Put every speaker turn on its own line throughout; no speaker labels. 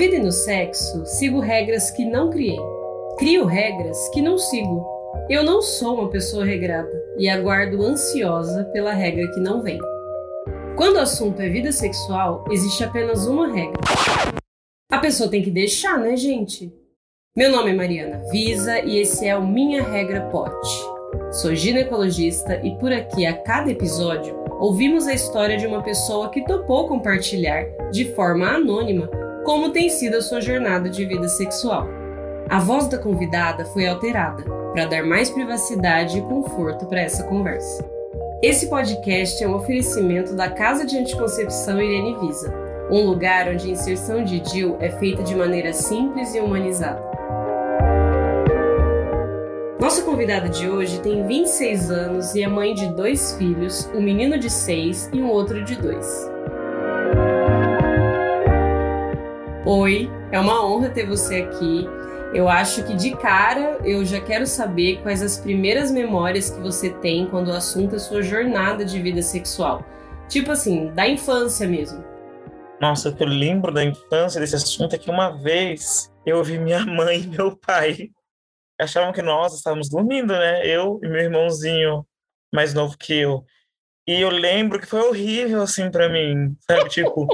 vida e no sexo, sigo regras que não criei. Crio regras que não sigo. Eu não sou uma pessoa regrada e aguardo ansiosa pela regra que não vem. Quando o assunto é vida sexual, existe apenas uma regra. A pessoa tem que deixar, né, gente? Meu nome é Mariana Visa e esse é o Minha Regra Pote. Sou ginecologista e por aqui, a cada episódio, ouvimos a história de uma pessoa que topou compartilhar, de forma anônima, como tem sido a sua jornada de vida sexual. A voz da convidada foi alterada para dar mais privacidade e conforto para essa conversa. Esse podcast é um oferecimento da Casa de Anticoncepção Irene Visa, um lugar onde a inserção de DIL é feita de maneira simples e humanizada. Nossa convidada de hoje tem 26 anos e é mãe de dois filhos, um menino de 6 e um outro de 2. Oi, é uma honra ter você aqui. Eu acho que de cara eu já quero saber quais as primeiras memórias que você tem quando o assunto é sua jornada de vida sexual. Tipo assim, da infância mesmo.
Nossa, o que eu lembro da infância desse assunto é que uma vez eu ouvi minha mãe e meu pai achavam que nós estávamos dormindo, né? Eu e meu irmãozinho mais novo que eu. E eu lembro que foi horrível, assim, para mim, sabe? Tipo,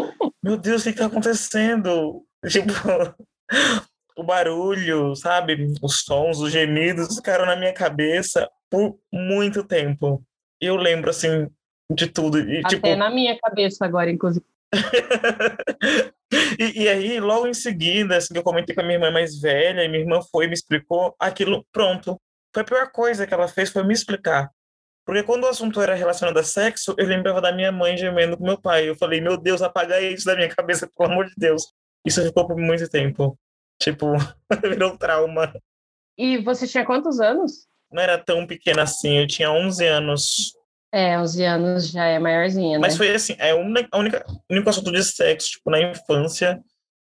meu Deus, o que está acontecendo? Tipo, o barulho, sabe? Os sons, os gemidos ficaram na minha cabeça por muito tempo. Eu lembro, assim, de tudo. E,
Até
tipo...
na minha cabeça agora, inclusive.
e, e, aí, logo em seguida, assim, eu comentei com a minha irmã mais velha, e minha irmã foi e me explicou aquilo, pronto. Foi a pior coisa que ela fez, foi me explicar. Porque quando o assunto era relacionado a sexo, eu lembrava da minha mãe gemendo com meu pai. Eu falei, meu Deus, apaga isso da minha cabeça, pelo amor de Deus. Isso ficou por muito tempo. Tipo, virou trauma.
E você tinha quantos anos?
Não era tão pequena assim, eu tinha 11 anos.
É, 11 anos já é maiorzinha, né?
Mas foi assim, é a única, o único assunto de sexo, tipo, na infância,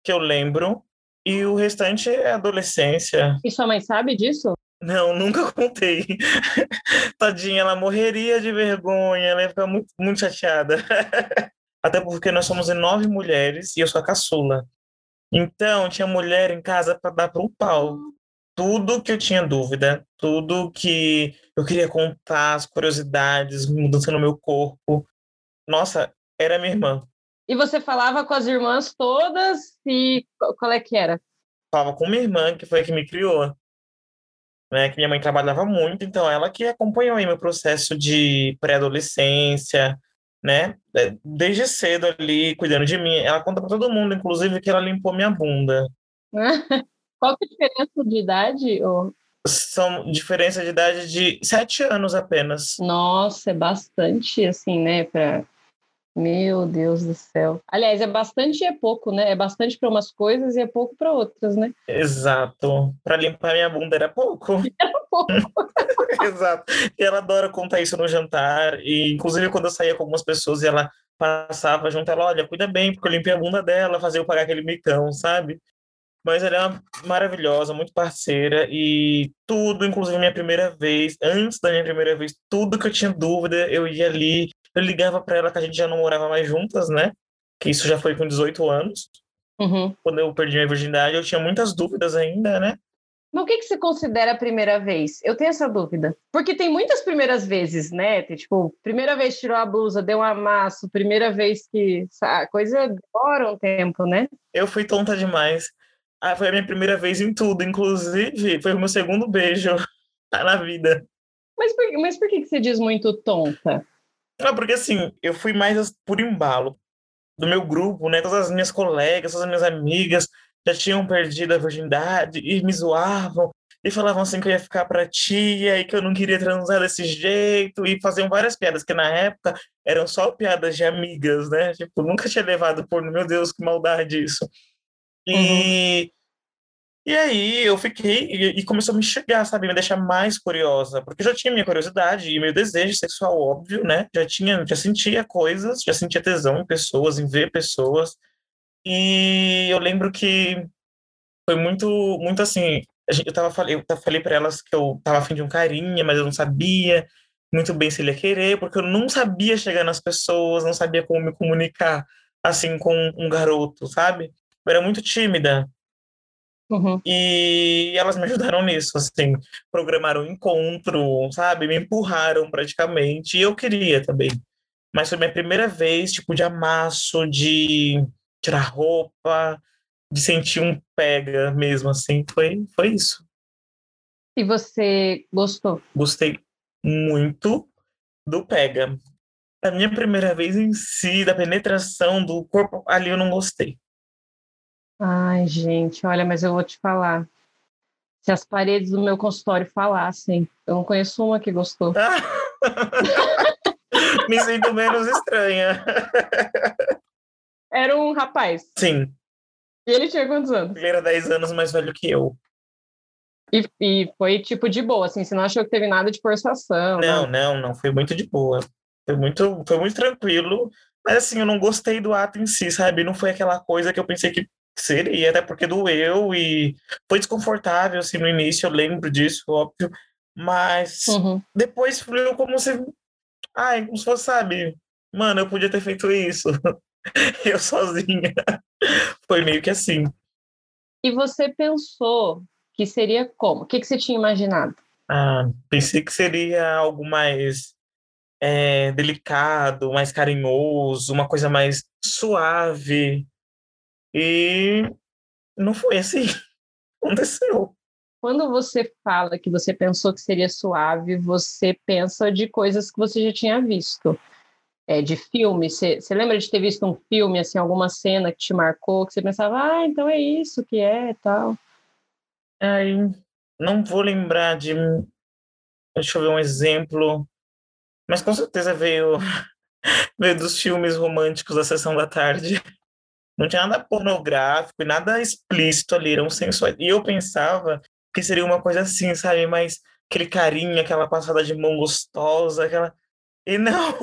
que eu lembro. E o restante é adolescência.
E sua mãe sabe disso?
Não, nunca contei. Tadinha, ela morreria de vergonha, ela ia ficar muito, muito chateada. Até porque nós somos nove mulheres e eu sou a caçula. Então, tinha mulher em casa para dar para um pau. Tudo que eu tinha dúvida, tudo que eu queria contar, as curiosidades, mudança no meu corpo. Nossa, era minha irmã.
E você falava com as irmãs todas e qual é que era?
Falava com minha irmã, que foi a que me criou. Né, que minha mãe trabalhava muito, então ela que acompanhou aí meu processo de pré-adolescência, né? É, desde cedo ali, cuidando de mim. Ela conta para todo mundo, inclusive, que ela limpou minha bunda.
Qual que é a diferença de idade? Ou...
São diferença de idade de sete anos apenas.
Nossa, é bastante, assim, né? Pra... Meu Deus do céu. Aliás, é bastante e é pouco, né? É bastante para umas coisas e é pouco para outras, né?
Exato. Para limpar minha bunda era pouco.
Era pouco.
Exato. E ela adora contar isso no jantar. E, inclusive, quando eu saía com algumas pessoas e ela passava junto, ela, olha, cuida bem, porque eu limpei a bunda dela, fazia eu pagar aquele micão, sabe? Mas ela é uma maravilhosa, muito parceira e tudo, inclusive minha primeira vez, antes da minha primeira vez, tudo que eu tinha dúvida, eu ia ali, eu ligava para ela que a gente já não morava mais juntas, né? Que isso já foi com 18 anos.
Uhum.
Quando eu perdi minha virgindade, eu tinha muitas dúvidas ainda, né?
Mas o que, que você considera a primeira vez? Eu tenho essa dúvida. Porque tem muitas primeiras vezes, né? Tem, tipo, primeira vez tirou a blusa, deu um amasso, primeira vez que. A coisa demora um tempo, né?
Eu fui tonta demais. Ah, foi a minha primeira vez em tudo, inclusive foi o meu segundo beijo na vida.
Mas por, mas por que, que você diz muito tonta?
Ah, porque assim, eu fui mais por embalo do meu grupo, né? Todas as minhas colegas, todas as minhas amigas já tinham perdido a virgindade e me zoavam e falavam assim que eu ia ficar pra tia e que eu não queria transar desse jeito e faziam várias piadas que na época eram só piadas de amigas, né? Tipo, nunca tinha levado por, meu Deus, que maldade isso. E uhum. E aí eu fiquei, e, e, começou a me chegar, sabe, me deixar mais curiosa, porque já tinha minha curiosidade e meu desejo sexual óbvio, né? Já tinha, já sentia coisas, já sentia tesão em pessoas, em ver pessoas. E eu lembro que foi muito, muito assim, eu tava eu falei para elas que eu tava afim de um carinha, mas eu não sabia muito bem se ele ia querer, porque eu não sabia chegar nas pessoas, não sabia como me comunicar assim com um garoto, sabe? eu era muito tímida.
Uhum.
E elas me ajudaram nisso, assim, programaram um encontro, sabe? Me empurraram praticamente, e eu queria também. Mas foi minha primeira vez, tipo, de amasso, de tirar roupa, de sentir um pega mesmo, assim, foi, foi isso.
E você gostou?
Gostei muito do pega. A minha primeira vez em si, da penetração do corpo, ali eu não gostei.
Ai, gente, olha, mas eu vou te falar. Se as paredes do meu consultório falassem, eu não conheço uma que gostou.
Me sinto menos estranha.
Era um rapaz.
Sim.
E ele tinha quantos anos?
Ele era 10 anos mais velho que eu.
E, e foi tipo de boa, assim, você não achou que teve nada de forçação?
Não, não, não, foi muito de boa. Foi muito, foi muito tranquilo. Mas assim, eu não gostei do ato em si, sabe? Não foi aquela coisa que eu pensei que seria, até porque doeu e foi desconfortável, assim, no início, eu lembro disso, óbvio. Mas
Uhum.
depois fluiu como se. Ai, como se fosse, sabe? Mano, eu podia ter feito isso. eu sozinha. Foi meio que assim.
E você pensou que seria como? O que, que você tinha imaginado?
Ah, pensei que seria algo mais é, delicado, mais carinhoso, uma coisa mais suave. E não foi assim. Aconteceu.
Quando você fala que você pensou que seria suave, você pensa de coisas que você já tinha visto. É, de filme, você, você lembra de ter visto um filme, assim, alguma cena que te marcou, que você pensava, ah, então é isso que é e tal.
Aí, não vou lembrar de. Deixa eu ver um exemplo. Mas com certeza veio, veio dos filmes românticos da sessão da tarde. Não tinha nada pornográfico e nada explícito ali, eram sensuais. E eu pensava que seria uma coisa assim, sabe? Mais aquele carinho, aquela passada de mão gostosa, aquela. E não!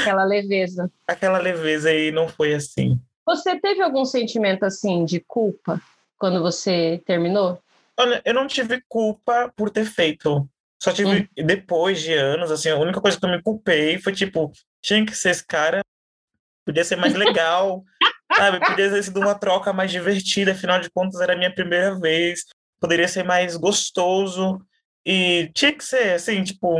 Aquela leveza.
aquela leveza aí não foi assim.
Você teve algum sentimento, assim, de culpa quando você terminou?
Olha, eu não tive culpa por ter feito. Só tive, depois de anos, assim, a única coisa que eu me culpei foi, tipo, tinha que ser esse cara, podia ser mais legal, sabe? Podia ter sido uma troca mais divertida, afinal de contas era a minha primeira vez, poderia ser mais gostoso, e tinha que ser, assim, tipo,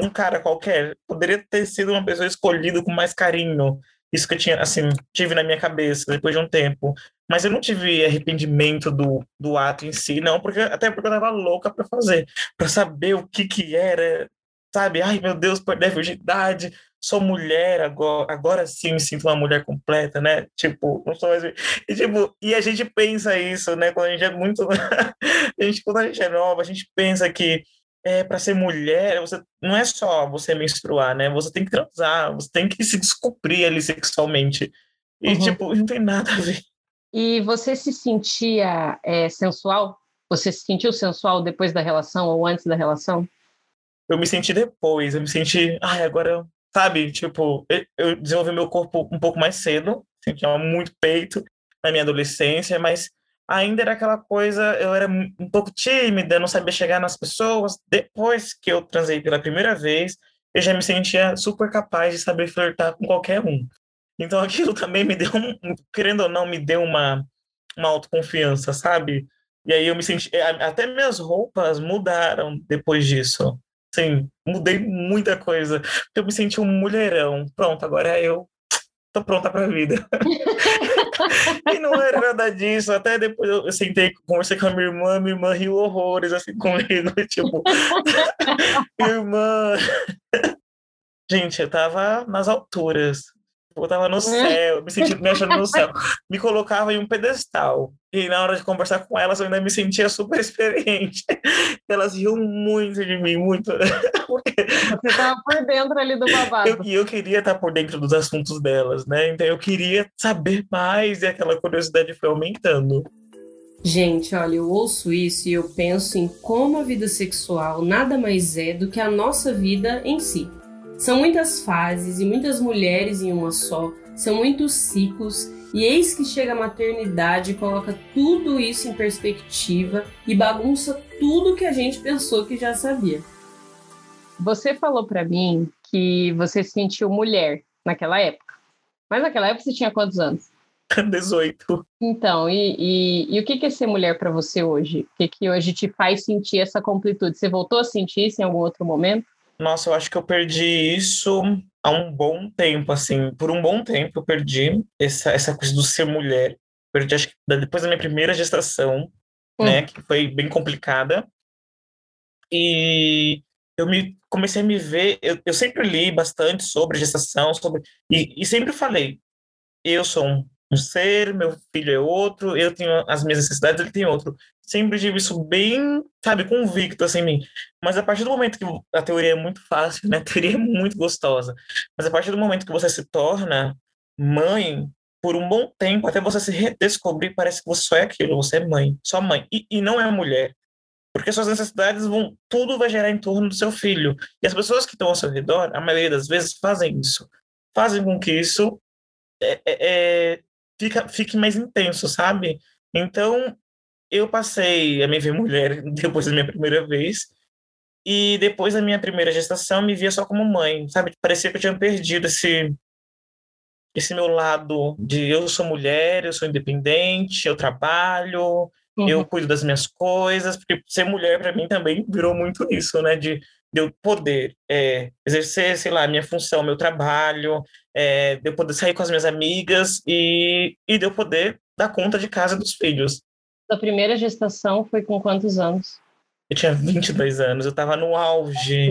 um cara qualquer, poderia ter sido uma pessoa escolhida com mais carinho, isso que eu tinha, assim, tive na minha cabeça depois de um tempo. Mas eu não tive arrependimento do, do ato em si, não, porque até porque eu tava louca para fazer, para saber o que que era, sabe? Ai, meu Deus, perder a virgindade, sou mulher agora, agora sim me sinto uma mulher completa, né? Tipo, não sou mais. E, tipo, e a gente pensa isso, né? Quando a gente é muito. a gente, quando a gente é nova, a gente pensa que é, para ser mulher, você não é só você menstruar, né? Você tem que transar, você tem que se descobrir ali sexualmente. E,
Uhum.
tipo, não tem nada a ver.
E você se sentia é, sensual? Você se sentiu sensual depois da relação ou antes da relação?
Eu me senti depois, eu me senti, ai, agora, sabe, tipo, eu- desenvolvi meu corpo um pouco mais cedo, sentia muito peito na minha adolescência, mas ainda era aquela coisa, eu era um pouco tímida, não sabia chegar nas pessoas. Depois que eu transei pela primeira vez, eu já me sentia super capaz de saber flertar com qualquer um. Então aquilo também me deu, um, querendo ou não, me deu uma, uma autoconfiança, sabe? E aí eu me senti, a- até minhas roupas mudaram depois disso. Sim, mudei muita coisa. porque Eu me senti um mulherão. Pronto, agora eu tô pronta pra vida. e não era nada disso. Até depois eu, eu sentei, conversei com a minha irmã, minha irmã riu horrores assim comigo. Tipo, irmã. Gente, eu tava nas alturas. Eu tava no céu, me sentindo me achando no céu. Me colocava em um pedestal. E na hora de conversar com elas, eu ainda me sentia super experiente. Elas riam muito de mim, muito. Porque
Você estava por dentro ali do babado.
eu, e eu queria estar por dentro dos assuntos delas, né? Então eu queria saber mais e aquela curiosidade foi aumentando.
Gente, olha, eu ouço isso e eu penso em como a vida sexual nada mais é do que a nossa vida em si. São muitas fases e muitas mulheres em uma só, são muitos ciclos, e eis que chega a maternidade coloca tudo isso em perspectiva e bagunça tudo que a gente pensou que já sabia. Você falou para mim que você se sentiu mulher naquela época. Mas naquela época você tinha quantos anos?
18.
Então, e, e, e o que é ser mulher para você hoje? O que, que hoje te faz sentir essa completude? Você voltou a sentir isso em algum outro momento?
Nossa, eu acho que eu perdi isso há um bom tempo, assim. Por um bom tempo eu perdi essa, essa coisa do ser mulher. Perdi, acho que depois da minha primeira gestação, hum. né, que foi bem complicada. E eu me comecei a me ver, eu, eu sempre li bastante sobre gestação, sobre e, e sempre falei, eu sou um, um, ser, meu filho é outro, eu tenho as minhas necessidades, ele tem outro. Sempre tive isso bem, sabe, convicto assim em mim. Mas a partir do momento que a teoria é muito fácil, né, a teoria é muito gostosa, mas a partir do momento que você se torna mãe, por um bom tempo, até você se redescobrir, parece que você só é aquilo, você é mãe, só mãe, e, e não é mulher. Porque suas necessidades vão, tudo vai gerar em torno do seu filho. E as pessoas que estão ao seu redor, a maioria das vezes, fazem isso. Fazem com que isso é, é, é, fica, fique mais intenso, sabe? Então, eu passei a me ver mulher depois da minha primeira vez. E depois da minha primeira gestação, me via só como mãe, sabe? Parecia que eu tinha perdido esse, esse meu lado de eu sou mulher, eu sou independente, eu trabalho, Uhum. Eu cuido das minhas coisas, porque ser mulher para mim também virou muito isso, né? De, de eu poder é, exercer, sei lá, minha função, meu trabalho, é, de eu poder sair com as minhas amigas e, e de eu poder dar conta de casa dos filhos.
A primeira gestação foi com quantos anos?
Eu tinha 22 anos, eu estava no auge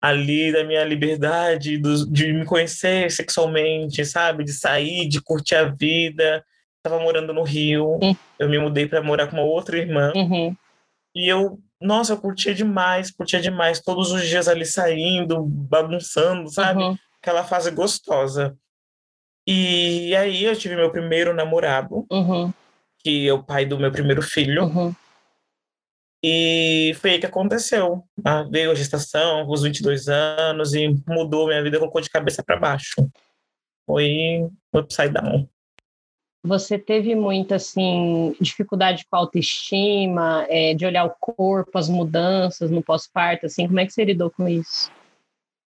ali da minha liberdade, do, de me conhecer sexualmente, sabe? De sair, de curtir a vida estava morando no Rio, uhum. eu me mudei para morar com uma outra irmã.
Uhum.
E eu, nossa, eu curtia demais, curtia demais, todos os dias ali saindo, bagunçando, sabe? Uhum. Aquela fase gostosa. E aí eu tive meu primeiro namorado,
uhum.
Que é o pai do meu primeiro filho.
Uhum.
E foi aí que aconteceu. Ah, veio a gestação, os 22 anos, e mudou minha vida, colocou de cabeça para baixo. Foi um upside down.
Você teve muita assim dificuldade com a autoestima, é, de olhar o corpo, as mudanças no pós-parto, assim, como é que você lidou com isso?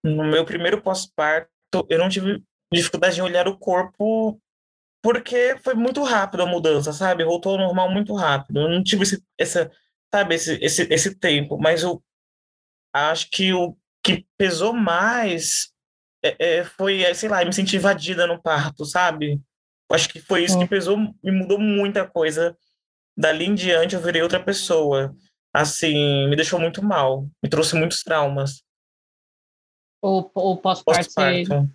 No meu primeiro pós-parto, eu não tive dificuldade em olhar o corpo porque foi muito rápido a mudança, sabe? Voltou ao normal muito rápido. Eu não tive esse, essa, sabe, esse, esse, esse tempo, mas eu acho que o que pesou mais é, é, foi, sei lá, me sentir invadida no parto, sabe? Acho que foi isso que pesou e mudou muita coisa. Dali em diante eu virei outra pessoa. Assim, me deixou muito mal, me trouxe muitos traumas.
O, o pós-parto, pós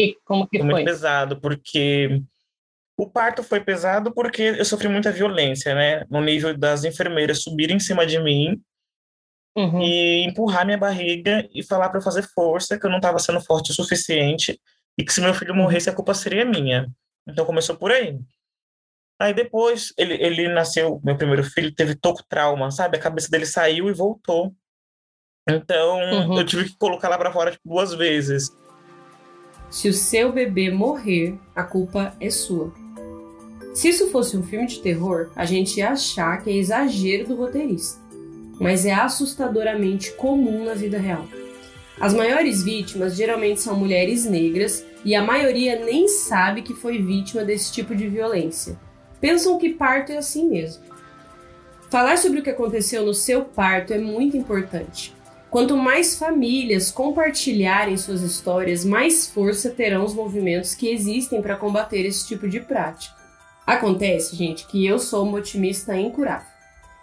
e como que foi?
Foi muito pesado, porque o parto foi pesado porque eu sofri muita violência, né? No nível das enfermeiras subirem em cima de mim
uhum.
e empurrar minha barriga e falar para eu fazer força, que eu não estava sendo forte o suficiente e que se meu filho morresse a culpa seria minha. Então começou por aí. Aí depois ele, ele nasceu, meu primeiro filho teve toco trauma, sabe? A cabeça dele saiu e voltou. Então uhum. eu tive que colocar lá para fora tipo, duas vezes.
Se o seu bebê morrer, a culpa é sua. Se isso fosse um filme de terror, a gente ia achar que é exagero do roteirista. Mas é assustadoramente comum na vida real. As maiores vítimas geralmente são mulheres negras e a maioria nem sabe que foi vítima desse tipo de violência. Pensam que parto é assim mesmo. Falar sobre o que aconteceu no seu parto é muito importante. Quanto mais famílias compartilharem suas histórias, mais força terão os movimentos que existem para combater esse tipo de prática. Acontece, gente, que eu sou uma otimista incurável.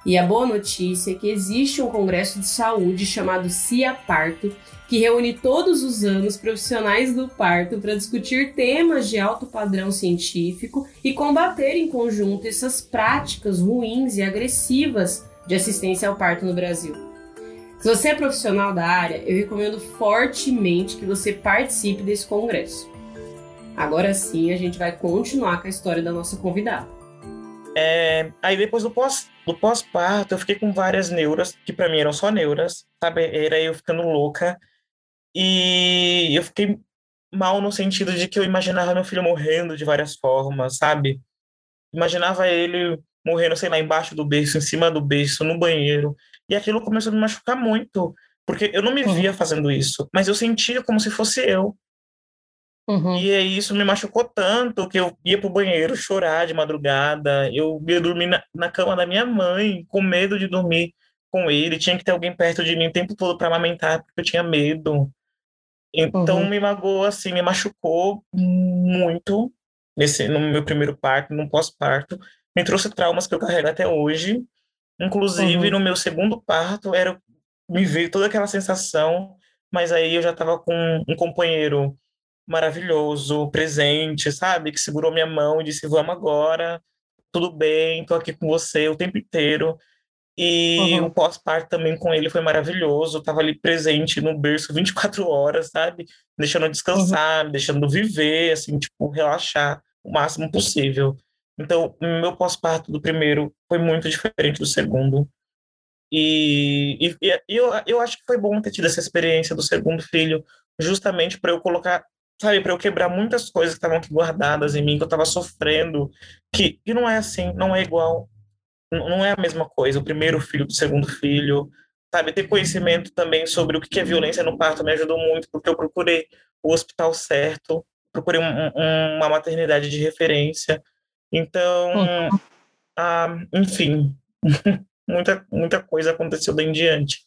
E a boa notícia é que existe um congresso de saúde chamado CIA Parto, que reúne todos os anos profissionais do parto para discutir temas de alto padrão científico e combater em conjunto essas práticas ruins e agressivas de assistência ao parto no Brasil. Se você é profissional da área, eu recomendo fortemente que você participe desse congresso. Agora sim, a gente vai continuar com a história da nossa convidada.
É, aí depois do pós do pós-parto, eu fiquei com várias neuras, que para mim eram só neuras, sabe? Era eu ficando louca. E eu fiquei mal no sentido de que eu imaginava meu filho morrendo de várias formas, sabe? Imaginava ele morrendo, sei lá, embaixo do berço, em cima do berço, no banheiro. E aquilo começou a me machucar muito, porque eu não me via fazendo isso, mas eu sentia como se fosse eu. Uhum. E aí isso me machucou tanto que eu ia pro banheiro chorar de madrugada, eu ia dormir na, na cama da minha mãe, com medo de dormir com ele, tinha que ter alguém perto de mim o tempo todo para amamentar, porque eu tinha medo. Então uhum. me magoou assim, me machucou muito nesse no meu primeiro parto, no pós-parto, me trouxe traumas que eu carrego até hoje. Inclusive uhum. no meu segundo parto era me veio toda aquela sensação, mas aí eu já estava com um companheiro maravilhoso, presente, sabe? Que segurou minha mão e disse: Vamos agora, tudo bem, tô aqui com você o tempo inteiro. E uhum. o pós-parto também com ele foi maravilhoso, tava ali presente no berço 24 horas, sabe? Deixando descansar, uhum. deixando viver, assim, tipo, relaxar o máximo possível. Então, meu pós-parto do primeiro foi muito diferente do segundo. E, e, e, eu, eu acho que foi bom ter tido essa experiência do segundo filho, justamente para eu colocar sabe, para eu quebrar muitas coisas que estavam aqui guardadas em mim, que eu estava sofrendo, que, que não é assim, não é igual, não é a mesma coisa. O primeiro filho do segundo filho, sabe, ter conhecimento também sobre o que é violência no parto me ajudou muito, porque eu procurei o hospital certo, procurei um, um, uma maternidade de referência. Então, uhum. ah, enfim, muita, muita coisa aconteceu daí em diante.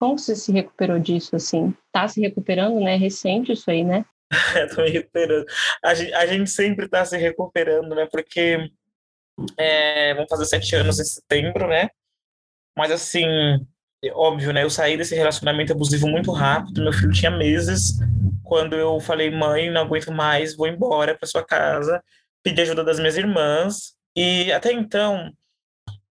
Como você se recuperou disso, assim? Tá se recuperando, né? Recente isso aí, né?
Estou me recuperando. A gente, a gente sempre está se recuperando, né? Porque é, vamos fazer sete anos em setembro, né? Mas assim, óbvio, né? Eu saí desse relacionamento abusivo muito rápido. Meu filho tinha meses. Quando eu falei, mãe, não aguento mais, vou embora para sua casa. Pedi ajuda das minhas irmãs. E até então,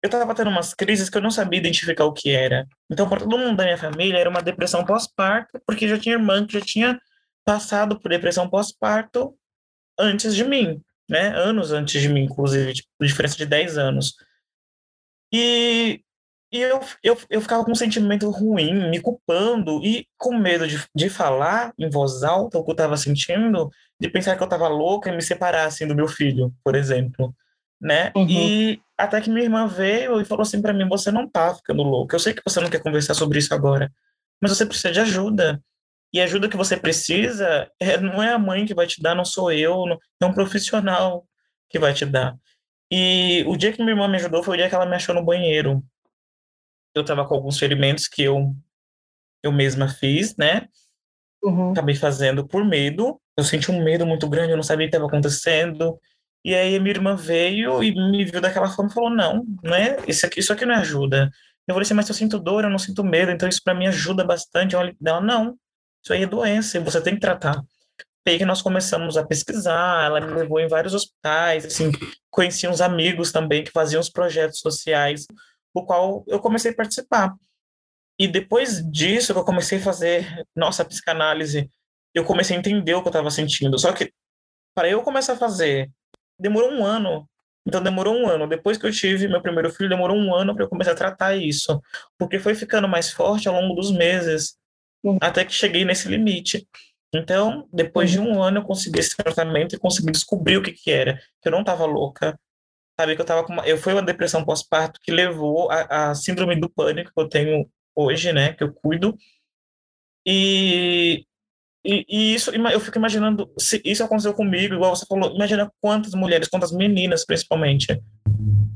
eu estava tendo umas crises que eu não sabia identificar o que era. Então, para todo mundo da minha família, era uma depressão pós-parto, porque já tinha irmã que já tinha passado por depressão pós-parto antes de mim, né? Anos antes de mim, inclusive, tipo, diferença de 10 anos. E, e eu, eu, eu ficava com um sentimento ruim, me culpando e com medo de, de falar em voz alta o que eu estava sentindo, de pensar que eu estava louca e me separar, assim, do meu filho, por exemplo, né? Uhum. E até que minha irmã veio e falou assim para mim, você não tá ficando louca, eu sei que você não quer conversar sobre isso agora, mas você precisa de ajuda. E a ajuda que você precisa é, não é a mãe que vai te dar, não sou eu, não, é um profissional que vai te dar. E o dia que minha irmã me ajudou foi o dia que ela me achou no banheiro. Eu estava com alguns ferimentos que eu, eu mesma fiz, né? Uhum. Acabei fazendo por medo. Eu senti um medo muito grande, eu não sabia o que estava acontecendo. E aí a minha irmã veio e me viu daquela forma e falou: Não, não é, isso, aqui, isso aqui não é ajuda. Eu falei assim: Mas eu sinto dor, eu não sinto medo, então isso para mim ajuda bastante. Ela, não, isso aí é doença e você tem que tratar. Aí que nós começamos a pesquisar, ela me levou em vários hospitais, assim, conheci uns amigos também que faziam os projetos sociais, o qual eu comecei a participar. E depois disso que eu comecei a fazer nossa psicanálise, eu comecei a entender o que eu estava sentindo. Só que para eu começar a fazer, demorou um ano. Então demorou um ano. Depois que eu tive meu primeiro filho, demorou um ano para eu começar a tratar isso, porque foi ficando mais forte ao longo dos meses até que cheguei nesse limite. Então, depois de um ano, eu consegui esse tratamento e consegui descobrir o que, que era. Que eu não estava louca. Sabe, que eu estava com uma, eu foi uma depressão pós-parto que levou a, a, síndrome do pânico que eu tenho hoje, né, que eu cuido. E, e, e, isso, eu fico imaginando, se isso aconteceu comigo, igual você falou, imagina quantas mulheres, quantas meninas, principalmente,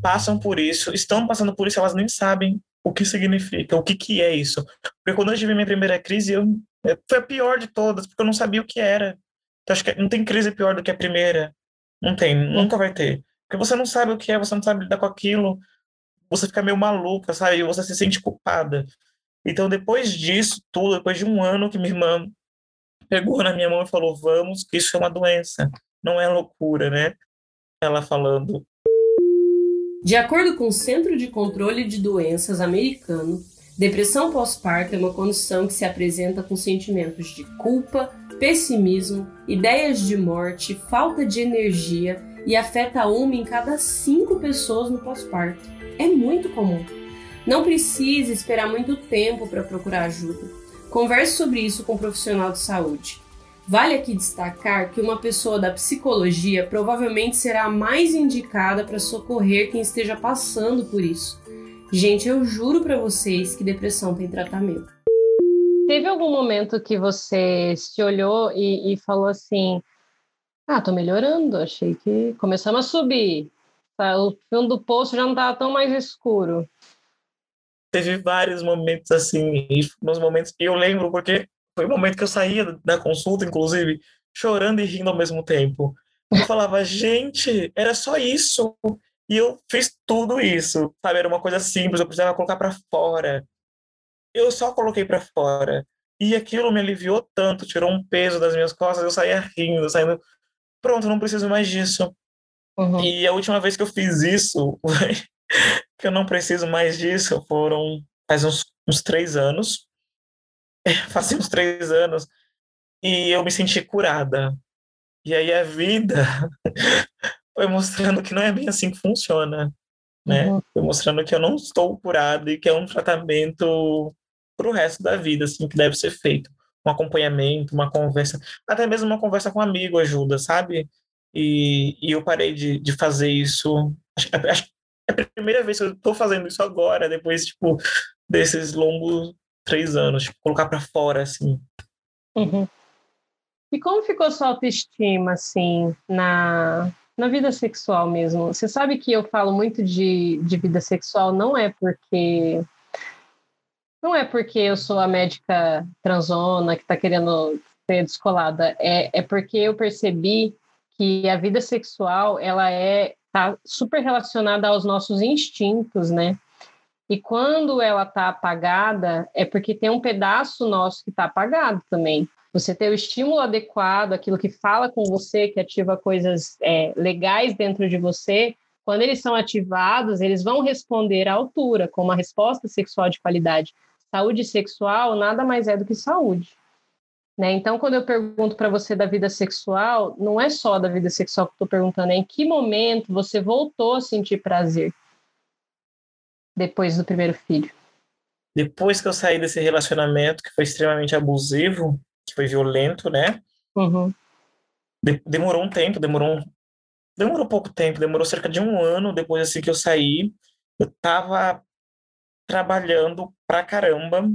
passam por isso, estão passando por isso, elas nem sabem o que significa, o que, que é isso. Porque quando eu tive minha primeira crise, eu, é, foi a pior de todas, porque eu não sabia o que era. Então, acho que não tem crise pior do que a primeira. Não tem, nunca vai ter. Porque você não sabe o que é, você não sabe lidar com aquilo, você fica meio maluca, sabe? Você se sente culpada. Então, depois disso tudo, depois de um ano que minha irmã pegou na minha mão e falou: Vamos, que isso é uma doença, não é loucura, né? Ela falando:
de acordo com o Centro de Controle de Doenças americano, depressão pós-parto é uma condição que se apresenta com sentimentos de culpa, pessimismo, ideias de morte, falta de energia e afeta uma em cada cinco pessoas no pós-parto. É muito comum. Não precisa esperar muito tempo para procurar ajuda. Converse sobre isso com um profissional de saúde. Vale aqui destacar que uma pessoa da psicologia provavelmente será a mais indicada para socorrer quem esteja passando por isso. Gente, eu juro para vocês que depressão tem tratamento.
Teve algum momento que você se olhou e, e falou assim: Ah, tô melhorando, achei que começamos a subir. Tá, o fundo do poço já não estava tão mais escuro.
Teve vários momentos assim, nos momentos. Eu lembro porque foi o momento que eu saía da consulta, inclusive, chorando e rindo ao mesmo tempo. Eu falava, gente, era só isso. E eu fiz tudo isso, sabe? Era uma coisa simples, eu precisava colocar para fora. Eu só coloquei para fora. E aquilo me aliviou tanto, tirou um peso das minhas costas, eu saía rindo, saindo, pronto, não preciso mais disso. Uhum. E a última vez que eu fiz isso, que eu não preciso mais disso, foram faz uns, uns três anos. faz uns três anos. E eu me senti curada. E aí a vida foi mostrando que não é bem assim que funciona, né? Uhum. Foi mostrando que eu não estou curado e que é um tratamento para o resto da vida, assim, que deve ser feito. Um acompanhamento, uma conversa, até mesmo uma conversa com um amigo ajuda, sabe? E, e eu parei de, de fazer isso. Acho, acho é a primeira vez que eu estou fazendo isso agora, depois, tipo, desses longos três anos, tipo, colocar para fora, assim.
Uhum. E como ficou sua autoestima, assim, na, na vida sexual mesmo? Você sabe que eu falo muito de, de vida sexual, não é porque. Não é porque eu sou a médica transona que está querendo ser descolada, é, é porque eu percebi que a vida sexual ela é tá super relacionada aos nossos instintos, né? E quando ela está apagada, é porque tem um pedaço nosso que está apagado também. Você ter o estímulo adequado, aquilo que fala com você, que ativa coisas é, legais dentro de você, quando eles são ativados, eles vão responder à altura, com uma resposta sexual de qualidade. Saúde sexual nada mais é do que saúde. Né? Então, quando eu pergunto para você da vida sexual, não é só da vida sexual que estou perguntando, é em que momento você voltou a sentir prazer depois do primeiro filho?
Depois que eu saí desse relacionamento que foi extremamente abusivo, que foi violento, né?
Uhum.
De demorou um tempo, demorou um... demorou pouco tempo, demorou cerca de um ano depois assim que eu saí. Eu tava trabalhando pra caramba.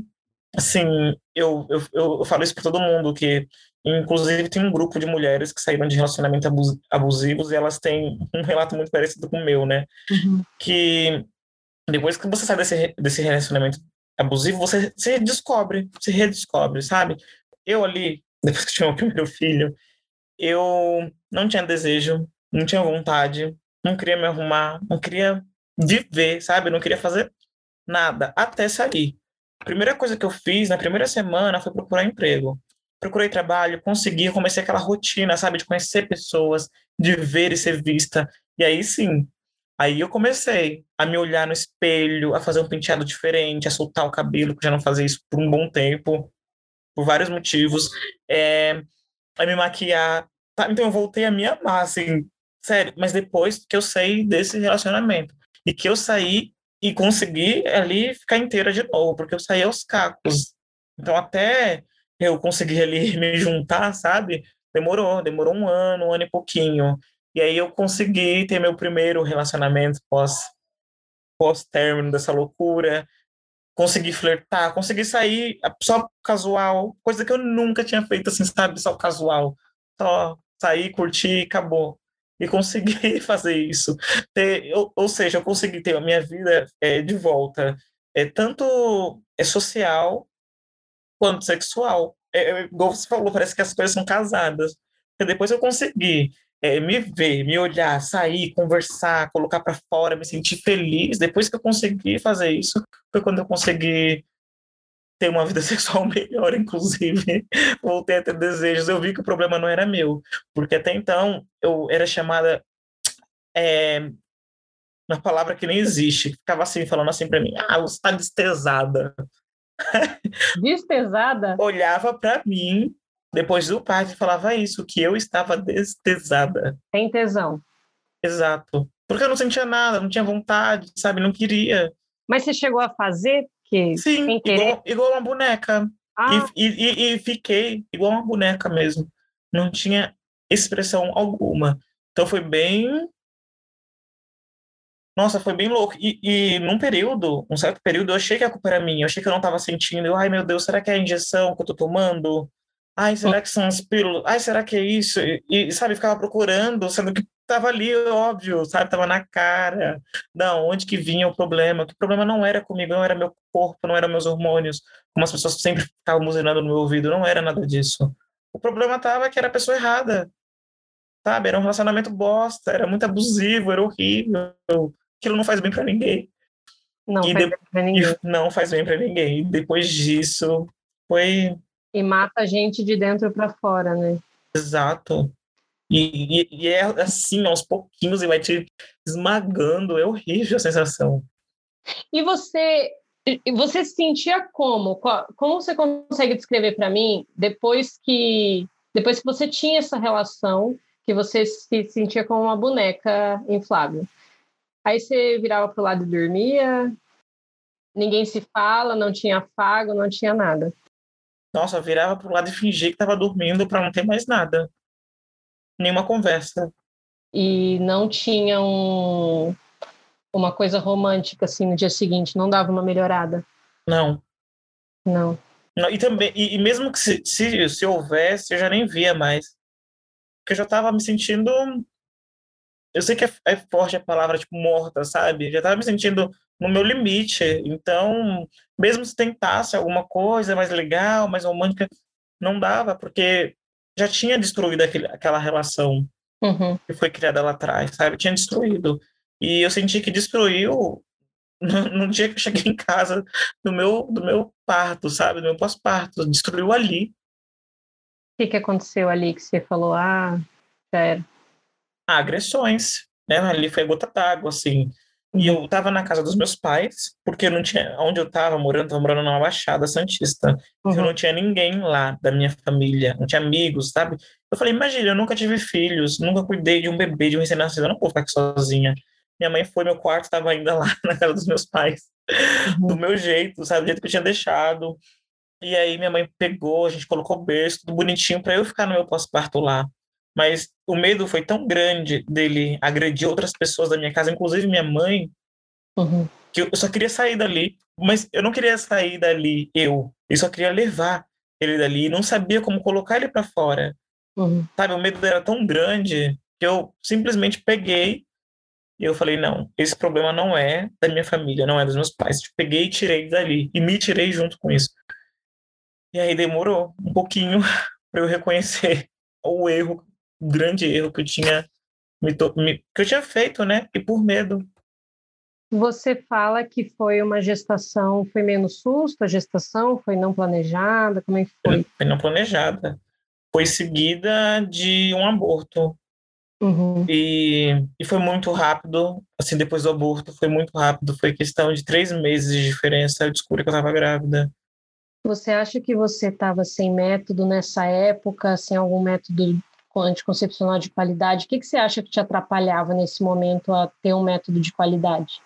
Assim, eu, eu, eu falo isso para todo mundo, que inclusive tem um grupo de mulheres que saíram de relacionamento abusivos e elas têm um relato muito parecido com o meu, né?
Uhum.
Que depois que você sai desse, desse relacionamento abusivo, você se descobre, se redescobre, sabe? eu ali, depois que tinha o primeiro filho, eu não tinha desejo, não tinha vontade, não queria me arrumar, não queria viver, sabe? Não queria fazer nada, até sair. A primeira coisa que eu fiz na primeira semana foi procurar emprego. Procurei trabalho, consegui, comecei aquela rotina, sabe? De conhecer pessoas, de ver e ser vista. E aí sim, aí eu comecei a me olhar no espelho, a fazer um penteado diferente, a soltar o cabelo, que já não fazia isso por um bom tempo por vários motivos, é, a me maquiar. Tá? Então eu voltei a me amar, assim, sério. Mas depois que eu saí desse relacionamento e que eu saí e consegui ali ficar inteira de novo, porque eu saí aos cacos. Então até eu conseguir ali me juntar, sabe? Demorou, demorou um ano, um ano e pouquinho. E aí eu consegui ter meu primeiro relacionamento pós pós término dessa loucura conseguir flertar, conseguir sair só casual, coisa que eu nunca tinha feito assim, sabe, só casual. Só sair, curtir, acabou. E consegui fazer isso. Ter, eu, ou seja, eu consegui ter a minha vida é, de volta. É tanto é social quanto sexual. É, é, igual você falou, parece que as coisas são casadas. Porque depois eu consegui é, me ver, me olhar, sair, conversar, colocar para fora, me sentir feliz. Depois que eu consegui fazer isso, foi quando eu consegui ter uma vida sexual melhor, inclusive. Voltei a ter desejos. Eu vi que o problema não era meu, porque até então eu era chamada. É, uma palavra que nem existe. Ficava assim, falando assim para mim: ah, você está destesada.
Destesada?
Olhava para mim depois do parto, falava isso, que eu estava destesada.
Tem tesão.
Exato. Porque eu não sentia nada, não tinha vontade, sabe? Não queria.
Mas você chegou a fazer? Que,
Sim, igual, igual uma boneca. Ah. E, e, e, fiquei igual uma boneca mesmo. Não tinha expressão alguma. Então foi bem Nossa, foi bem louco. E, e num período, um certo período, eu achei que a culpa era minha, eu achei que eu não estava sentindo. Eu, ai meu Deus, será que é a injeção que eu tô tomando? Ai, será que são as pílulas? Ai, será que é isso? E, e sabe, ficava procurando, sendo que tava ali, óbvio, sabe, tava na cara. Não, onde que vinha o problema? Que o problema não era comigo, não era meu corpo, não eram meus hormônios, como as pessoas sempre ficavam buzinando no meu ouvido, não era nada disso. O problema tava que era a pessoa errada. Sabe, era um relacionamento bosta, era muito abusivo, era horrível. Aquilo não faz bem para ninguém.
Não e faz de... bem pra ninguém.
Não faz bem para ninguém. E depois disso, foi
e mata a gente de dentro para fora, né?
Exato. E, e, e, é assim, aos pouquinhos, e vai te esmagando. É horrível a sensação.
E você, você se sentia como? Como você consegue descrever para mim depois que depois que você tinha essa relação, que você se sentia como uma boneca inflável? Aí você virava pro lado e dormia, ninguém se fala, não tinha afago, não tinha nada.
Nossa, eu virava pro lado e fingia que estava dormindo para não ter mais nada. Nenhuma conversa.
E não tinha um, uma coisa romântica assim no dia seguinte, não dava uma melhorada.
Não.
Não.
não e também, e, e, mesmo que se, se, se houvesse, eu já nem via mais. Porque eu já estava me sentindo. Eu sei que é, é forte a palavra, tipo, morta, sabe? Já estava me sentindo no meu limite. Então, mesmo se tentasse alguma coisa mais legal, mais romântica, não dava, porque já tinha destruído aquele, aquela relação
uhum.
que foi criada lá atrás, sabe? Tinha destruído. E eu senti que destruiu no, no dia que eu cheguei em casa do meu, do meu parto, sabe? Do meu pós-parto. Destruiu ali.
O que, que aconteceu ali que você falou? Ah, sério.
Ah, agressões. Né? Ali foi gota d'água, assim. E eu estava na casa dos meus pais, porque eu não tinha. Onde eu estava morando, estava morando numa Baixada Santista. Uhum. Eu não tinha ninguém lá da minha família, não tinha amigos, sabe? Eu falei, imagina, eu nunca tive filhos, nunca cuidei de um bebê, de um recém-nascido, eu não vou ficar aqui sozinha. Minha mãe foi, meu quarto estava ainda lá na casa dos meus pais, uhum. do meu jeito, sabe? Do jeito que eu tinha deixado. E aí minha mãe pegou, a gente colocou berço, tudo bonitinho, para eu ficar no meu pós-parto lá. Mas o medo foi tão grande dele agredir outras pessoas da minha casa, inclusive minha mãe,
uhum.
que eu só queria sair dali. Mas eu não queria sair dali eu. Eu só queria levar ele dali. Não sabia como colocar ele para fora.
Uhum.
Sabe, o medo era tão grande que eu simplesmente peguei e eu falei: não, esse problema não é da minha família, não é dos meus pais. Eu peguei e tirei dali. E me tirei junto com isso. E aí demorou um pouquinho para eu reconhecer o erro grande erro que eu tinha me, me, que eu tinha feito, né? E por medo.
Você fala que foi uma gestação, foi menos susto, a gestação foi não planejada, como é que foi?
Foi não planejada. Foi seguida de um aborto.
Uhum.
E, e foi muito rápido, assim, depois do aborto, foi muito rápido. Foi questão de três meses de diferença, eu descobri que eu estava grávida.
Você acha que você estava sem método nessa época, sem algum método anticoncepcional de qualidade, o que, que você acha que te atrapalhava nesse momento a ter um método de qualidade?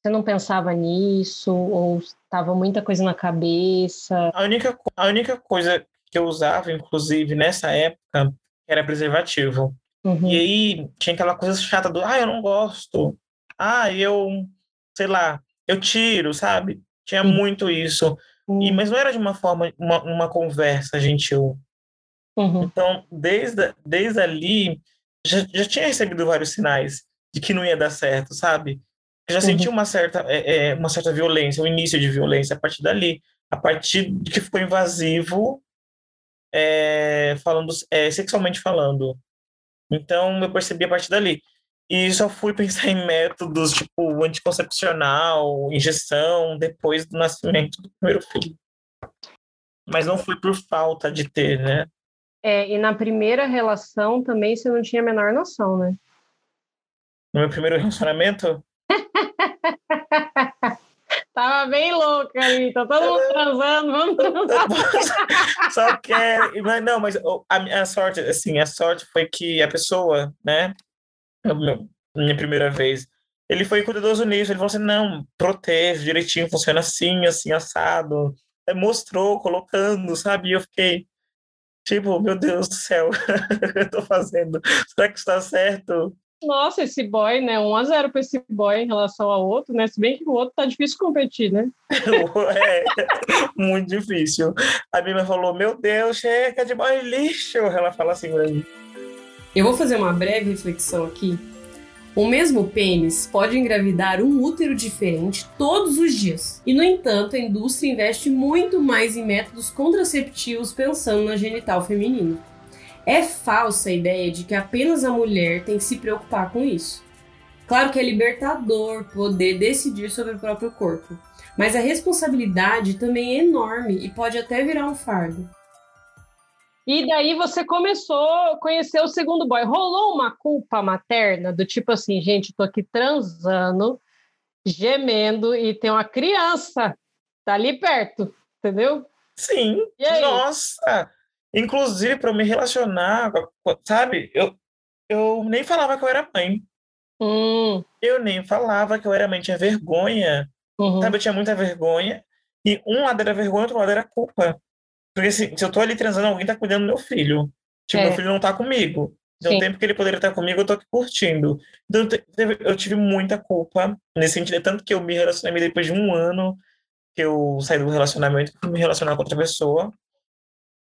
Você não pensava nisso ou estava muita coisa na cabeça?
A única, a única coisa que eu usava, inclusive, nessa época, era preservativo.
Uhum.
E aí tinha aquela coisa chata do, ah, eu não gosto. Ah, eu, sei lá, eu tiro, sabe? Tinha uhum. muito isso. Uhum. E, mas não era de uma forma, uma, uma conversa gentil.
Uhum.
Então, desde, desde ali, já, já tinha recebido vários sinais de que não ia dar certo, sabe? Eu já uhum. senti uma certa, é, é, uma certa violência, um início de violência a partir dali. A partir de que ficou invasivo, é, falando, é, sexualmente falando. Então, eu percebi a partir dali. E só fui pensar em métodos tipo anticoncepcional, injeção, depois do nascimento do primeiro filho. Mas não foi por falta de ter, né?
É, e na primeira relação também você não tinha a menor noção, né?
No meu primeiro relacionamento?
Tava bem louca ali, tá todo mundo transando, vamos transar.
Só que, mas não, mas a, a sorte, assim, a sorte foi que a pessoa, né, minha primeira vez, ele foi cuidadoso nisso, ele falou assim, não, protege direitinho, funciona assim, assim, assado, mostrou, colocando, sabe, e eu fiquei, Tipo, meu Deus do céu, o que eu tô fazendo? Será que está certo?
Nossa, esse boy, né? 1 a 0 para esse boy em relação ao outro, né? Se bem que o outro tá difícil competir, né?
é, muito difícil. A Bíblia falou: Meu Deus, chega de boy lixo. Ela fala assim pra mim.
Eu vou fazer uma breve reflexão aqui. O mesmo pênis pode engravidar um útero diferente todos os dias. E, no entanto, a indústria investe muito mais em métodos contraceptivos pensando na genital feminina. É falsa a ideia de que apenas a mulher tem que se preocupar com isso. Claro que é libertador poder decidir sobre o próprio corpo, mas a responsabilidade também é enorme e pode até virar um fardo.
E daí você começou a conhecer o segundo boy. Rolou uma culpa materna do tipo assim, gente, tô aqui transando, gemendo e tem uma criança tá ali perto, entendeu?
Sim. Nossa. Inclusive para me relacionar, sabe? Eu eu nem falava que eu era mãe.
Hum.
Eu nem falava que eu era mãe, tinha vergonha. Uhum. Sabe, eu tinha muita vergonha. E um lado era vergonha, outro lado era culpa. Porque assim, se eu tô ali transando, alguém tá cuidando do meu filho. Tipo, é. meu filho não tá comigo. Então, o tempo que ele poderia estar comigo, eu tô aqui curtindo. Então, eu tive muita culpa nesse sentido. Tanto que eu me relacionei depois de um ano que eu saí do relacionamento, fui me relacionar com outra pessoa.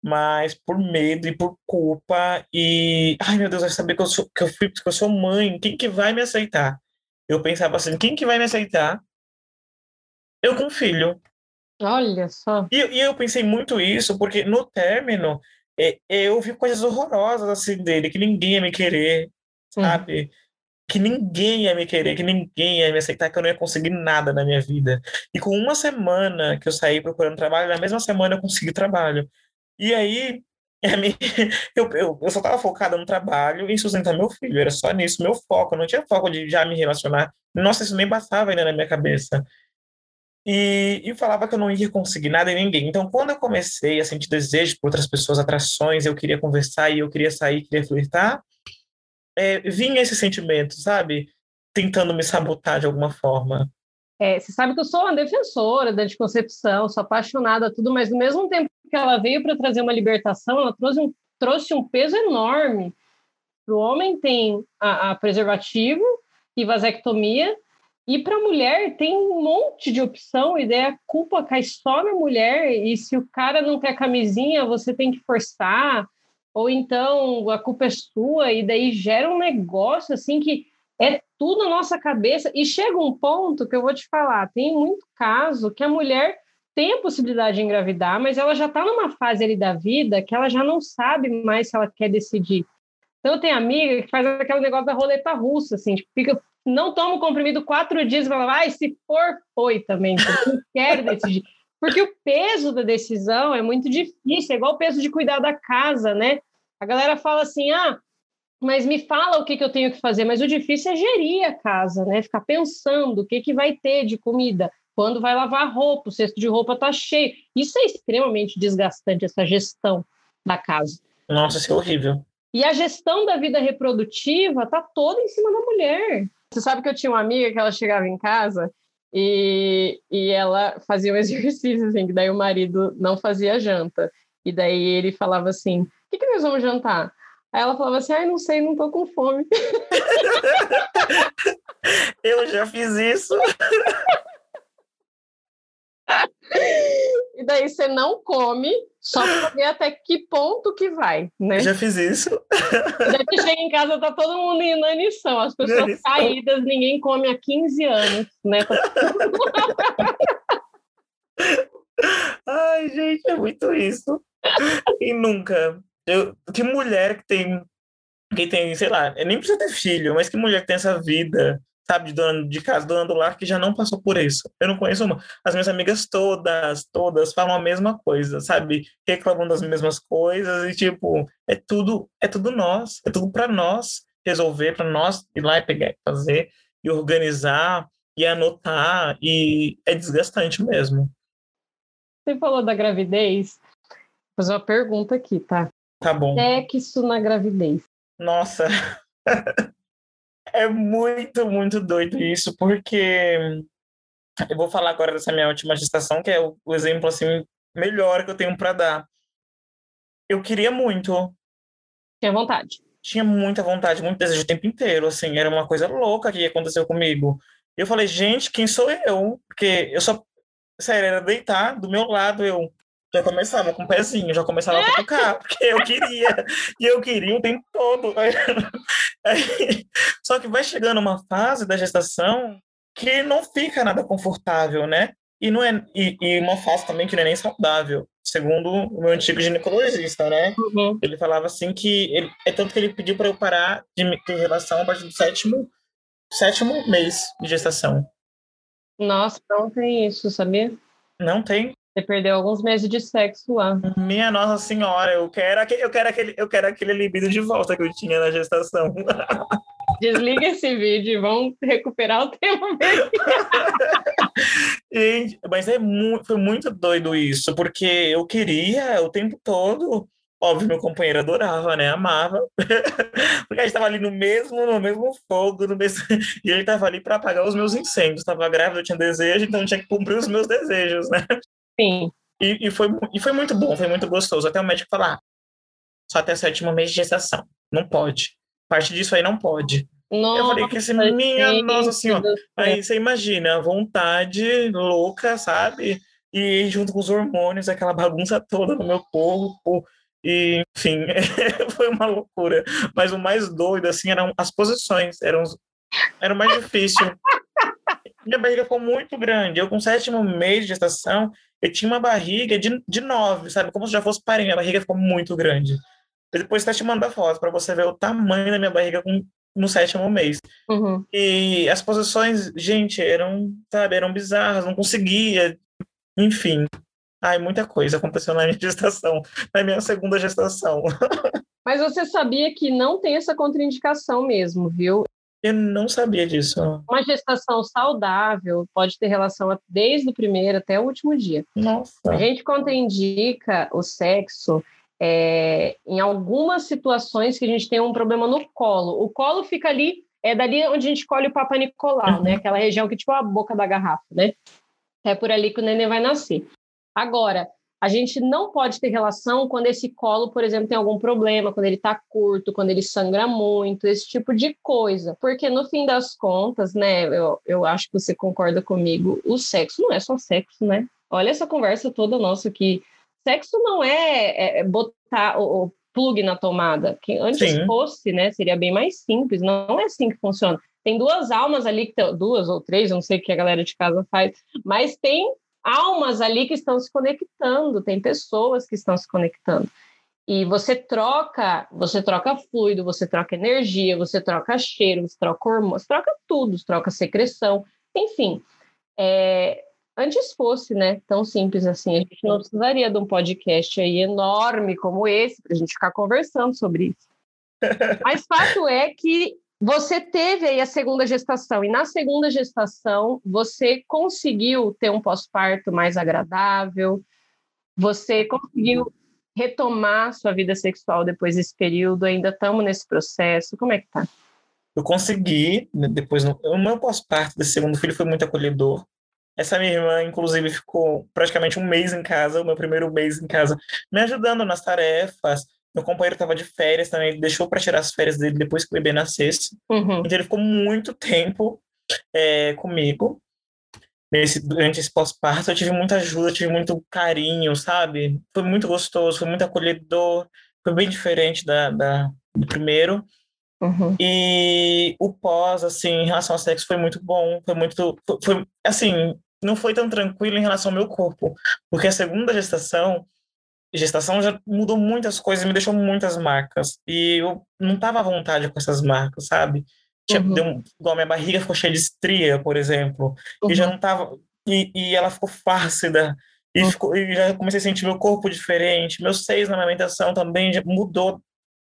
Mas por medo e por culpa. E, ai meu Deus, vai saber que eu, sou, que, eu fui, que eu sou mãe. Quem que vai me aceitar? Eu pensava assim: quem que vai me aceitar? Eu com filho.
Olha só.
E, e eu pensei muito isso, porque no término é, eu vi coisas horrorosas assim dele, que ninguém ia me querer, sabe? Que ninguém ia me querer, que ninguém ia me aceitar, que eu não ia conseguir nada na minha vida. E com uma semana que eu saí procurando trabalho, na mesma semana eu consegui trabalho. E aí, eu, eu, eu só estava focada no trabalho e em sustentar meu filho, era só nisso, meu foco, eu não tinha foco de já me relacionar. Nossa, isso nem passava ainda na minha cabeça. E, e falava que eu não ia conseguir nada em ninguém. Então, quando eu comecei a sentir desejo por outras pessoas, atrações, eu queria conversar e eu queria sair, queria flertar, é, vinha esse sentimento, sabe? Tentando me sabotar de alguma forma.
É, você sabe que eu sou uma defensora da anticoncepção, sou apaixonada, tudo, mas no mesmo tempo que ela veio para trazer uma libertação, ela trouxe um, trouxe um peso enorme. O homem tem a, a preservativo e vasectomia, e para a mulher tem um monte de opção, e a culpa cai só na mulher, e se o cara não quer camisinha, você tem que forçar, ou então a culpa é sua, e daí gera um negócio assim que é tudo na nossa cabeça, e chega um ponto que eu vou te falar, tem muito caso que a mulher tem a possibilidade de engravidar, mas ela já está numa fase ali da vida que ela já não sabe mais se ela quer decidir. Então, eu tenho amiga que faz aquele negócio da roleta russa, assim, tipo, fica não toma o comprimido quatro dias e fala, vai, se for, foi também, não quer decidir. Porque o peso da decisão é muito difícil, é igual o peso de cuidar da casa, né? A galera fala assim, ah, mas me fala o que, que eu tenho que fazer, mas o difícil é gerir a casa, né? Ficar pensando o que, que vai ter de comida, quando vai lavar roupa, o cesto de roupa tá cheio. Isso é extremamente desgastante, essa gestão da casa.
Nossa, isso é horrível.
E a gestão da vida reprodutiva tá toda em cima da mulher. Você sabe que eu tinha uma amiga que ela chegava em casa e, e ela fazia um exercício, assim, que daí o marido não fazia janta. E daí ele falava assim: o que, que nós vamos jantar? Aí ela falava assim: ai, não sei, não tô com fome.
Eu já fiz isso.
E daí você não come, só para ver até que ponto que vai, né?
Já fiz isso.
Já que chega em casa, tá todo mundo em inanição, as pessoas caídas, ninguém come há 15 anos, né?
Ai, gente, é muito isso. E nunca. Eu, que mulher que tem, que tem, sei lá, nem precisa ter filho, mas que mulher que tem essa vida sabe, de dona de casa, dona do lar, que já não passou por isso. Eu não conheço uma. As minhas amigas todas, todas falam a mesma coisa, sabe? Reclamam das mesmas coisas e, tipo, é tudo, é tudo nós, é tudo para nós resolver, para nós ir lá e pegar e fazer, e organizar, e anotar, e é desgastante mesmo.
Você falou da gravidez, vou fazer uma pergunta aqui, tá?
Tá bom.
Sexo na gravidez.
Nossa. É muito, muito doido isso, porque eu vou falar agora dessa minha última gestação, que é o, o exemplo assim melhor que eu tenho para dar. Eu queria muito.
Tinha vontade.
tinha muita vontade, muito desejo o tempo inteiro, assim, era uma coisa louca que aconteceu comigo. Eu falei, gente, quem sou eu? Porque eu só, sério, era deitar do meu lado, eu já começava com o pezinho, já começava a tocar, porque eu queria, e eu queria o tempo todo. Só que vai chegando uma fase da gestação que não fica nada confortável, né? E, não é, e, e uma fase também que não é nem saudável, segundo o meu antigo ginecologista, né? Uhum. Ele falava assim que ele, é tanto que ele pediu para eu parar de ter relação a partir do sétimo, sétimo mês de gestação.
Nossa, não tem isso, sabia?
Não tem.
Você perdeu alguns meses de sexo lá.
Minha Nossa Senhora, eu quero aquele, eu quero aquele, eu quero aquele libido de volta que eu tinha na gestação.
Desliga esse vídeo e vamos recuperar o tempo mesmo.
Gente, mas é muito, foi muito doido isso, porque eu queria o tempo todo. Óbvio, meu companheiro adorava, né? Amava. porque a gente estava ali no mesmo, no mesmo fogo, no mesmo... e ele estava ali para apagar os meus incêndios. Estava grávida, eu tinha desejo, então eu tinha que cumprir os meus desejos, né?
Sim.
E, e, foi, e foi muito bom, foi muito gostoso. Até o médico falar, ah, só até o sétimo mês de gestação. Não pode. Parte disso aí não pode. Nossa, eu falei que assim, minha nossa senhora. Aí você imagina, a vontade louca, sabe? E junto com os hormônios, aquela bagunça toda no meu corpo. E, enfim, foi uma loucura. Mas o mais doido, assim, eram as posições. Eram, era o mais difícil. Minha barriga ficou muito grande. Eu, com sétimo mês de gestação, eu tinha uma barriga de, de nove, sabe? Como se já fosse parinha. A barriga ficou muito grande. E depois tá te mandando a foto para você ver o tamanho da minha barriga com, no sétimo mês.
Uhum.
E as posições, gente, eram, sabe, eram bizarras, não conseguia. Enfim. Ai, muita coisa aconteceu na minha gestação, na minha segunda gestação.
Mas você sabia que não tem essa contraindicação mesmo, viu?
Eu não sabia disso.
Uma gestação saudável pode ter relação desde o primeiro até o último dia.
Nossa.
A gente contraindica o sexo é, em algumas situações que a gente tem um problema no colo. O colo fica ali, é dali onde a gente colhe o Papa Nicolau, uhum. né? Aquela região que tipo a boca da garrafa, né? É por ali que o neném vai nascer. Agora, a gente não pode ter relação quando esse colo, por exemplo, tem algum problema, quando ele está curto, quando ele sangra muito, esse tipo de coisa. Porque no fim das contas, né, eu, eu acho que você concorda comigo, o sexo não é só sexo, né? Olha essa conversa toda nossa aqui. Sexo não é, é, é botar o, o, plug na tomada, que antes Sim. fosse, né, seria bem mais simples. Não é assim que funciona. Tem duas almas ali, que duas ou três, não sei o que a galera de casa faz, mas tem almas ali que estão se conectando, tem pessoas que estão se conectando. E você troca, você troca fluido, você troca energia, você troca cheiro, você troca hormônios, troca tudo, troca secreção, enfim. É, antes fosse, né, tão simples assim, a gente não precisaria de um podcast aí enorme como esse para a gente ficar conversando sobre isso. Mas fato é que você teve aí a segunda gestação, e na segunda gestação você conseguiu ter um pós-parto mais agradável, você conseguiu retomar sua vida sexual depois desse período, ainda estamos nesse processo, como é que tá?
Eu consegui, né, depois, no, o meu pós-parto desse segundo filho foi muito acolhedor, essa minha irmã, inclusive, ficou praticamente um mês em casa, o meu primeiro mês em casa, me ajudando nas tarefas, meu companheiro estava de férias também, ele deixou para tirar as férias dele depois que o bebê nascesse.
Uhum.
Então ele ficou muito tempo é, comigo. Nesse, durante esse pós-parto, eu tive muita ajuda, tive muito carinho, sabe? Foi muito gostoso, foi muito acolhedor, foi bem diferente da, da do primeiro.
Uhum.
E o pós, assim, em relação ao sexo, foi muito bom, foi muito. Foi, foi, assim, não foi tão tranquilo em relação ao meu corpo, porque a segunda gestação gestação já mudou muitas coisas, me deixou muitas marcas. E eu não tava à vontade com essas marcas, sabe? Tinha, uhum. deu, igual minha barriga ficou cheia de estria, por exemplo. Uhum. E já não tava. E, e ela ficou flácida. E, uhum. ficou, e já comecei a sentir meu corpo diferente. Meus seios na amamentação também já mudou.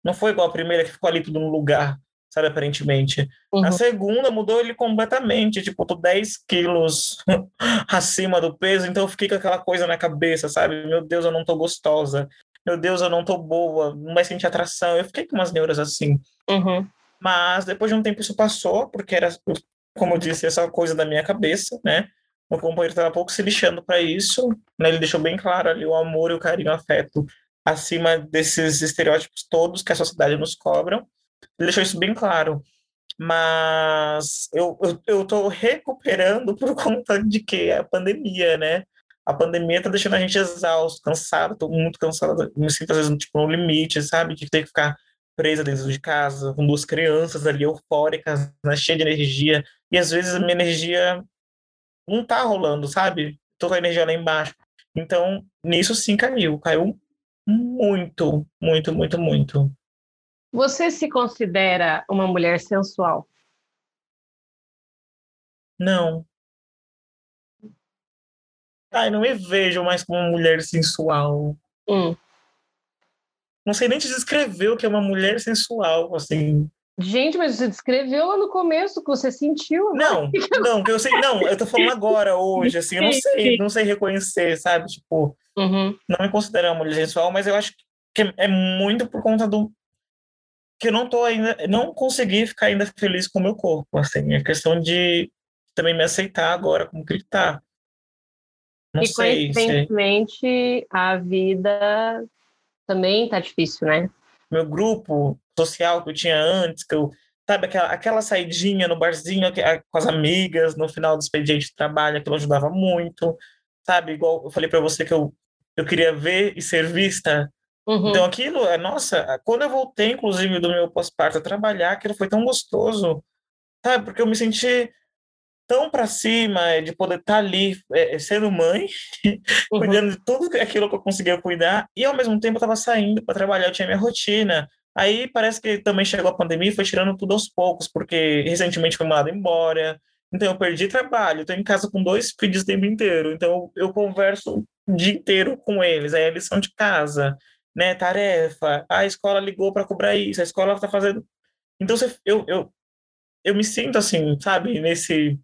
Não foi igual a primeira que ficou ali tudo no lugar sabe, aparentemente. Uhum. A segunda mudou ele completamente, tipo, eu tô 10 quilos acima do peso, então eu fiquei com aquela coisa na cabeça, sabe? Meu Deus, eu não tô gostosa. Meu Deus, eu não tô boa, não vai sentir atração. Eu fiquei com umas neuras assim.
Uhum.
Mas depois de um tempo isso passou, porque era, como eu disse, essa coisa da minha cabeça, né? Meu companheiro estava pouco se lixando para isso, né? Ele deixou bem claro ali o amor e o carinho, o afeto acima desses estereótipos todos que a sociedade nos cobra. Ele deixou isso bem claro. Mas eu, eu, eu tô recuperando por conta de que a pandemia, né? A pandemia tá deixando a gente exausto, cansado, tô muito cansado, me sinto às vezes tipo, no limite, sabe? De ter que ficar presa dentro de casa, com duas crianças ali eufóricas, né? cheia de energia, e às vezes a minha energia não tá rolando, sabe? Tô com a energia lá embaixo. Então, nisso sim caiu, caiu muito, muito, muito, muito.
Você se considera uma mulher sensual?
Não. Ai, não me vejo mais como uma mulher sensual.
Hum.
Não sei nem te descrever o que é uma mulher sensual, assim.
Gente, mas você descreveu lá no começo que você sentiu.
Não, não, que eu sei, não, eu tô falando agora, hoje, assim, eu não sei, não sei reconhecer, sabe? Tipo,
uhum.
não me considero uma mulher sensual, mas eu acho que é muito por conta do que eu não tô ainda, não consegui ficar ainda feliz com o meu corpo, assim, é questão de também me aceitar agora como que ele tá. Não
e
sei,
coincidentemente, a vida também tá difícil, né?
Meu grupo social que eu tinha antes, que eu, sabe, aquela, aquela saidinha no barzinho com as amigas no final do expediente de trabalho, aquilo ajudava muito, sabe? Igual eu falei para você que eu, eu queria ver e ser vista.
Uhum.
Então aquilo, é, nossa, quando eu voltei, inclusive, do meu pós-parto a trabalhar, aquilo foi tão gostoso, sabe? Porque eu me senti tão para cima de poder estar tá ali é, sendo mãe, uhum. cuidando de tudo aquilo que eu conseguia cuidar, e ao mesmo tempo eu estava saindo para trabalhar, eu tinha minha rotina, Aí parece que também chegou a pandemia e foi tirando tudo aos poucos, porque recentemente foi mandado embora. Então eu perdi trabalho, estou em casa com dois filhos o tempo inteiro. Então eu converso o dia inteiro com eles. Aí a lição de casa, né, tarefa. A escola ligou para cobrar isso, a escola está fazendo. Então eu, eu, eu me sinto assim, sabe, nesse.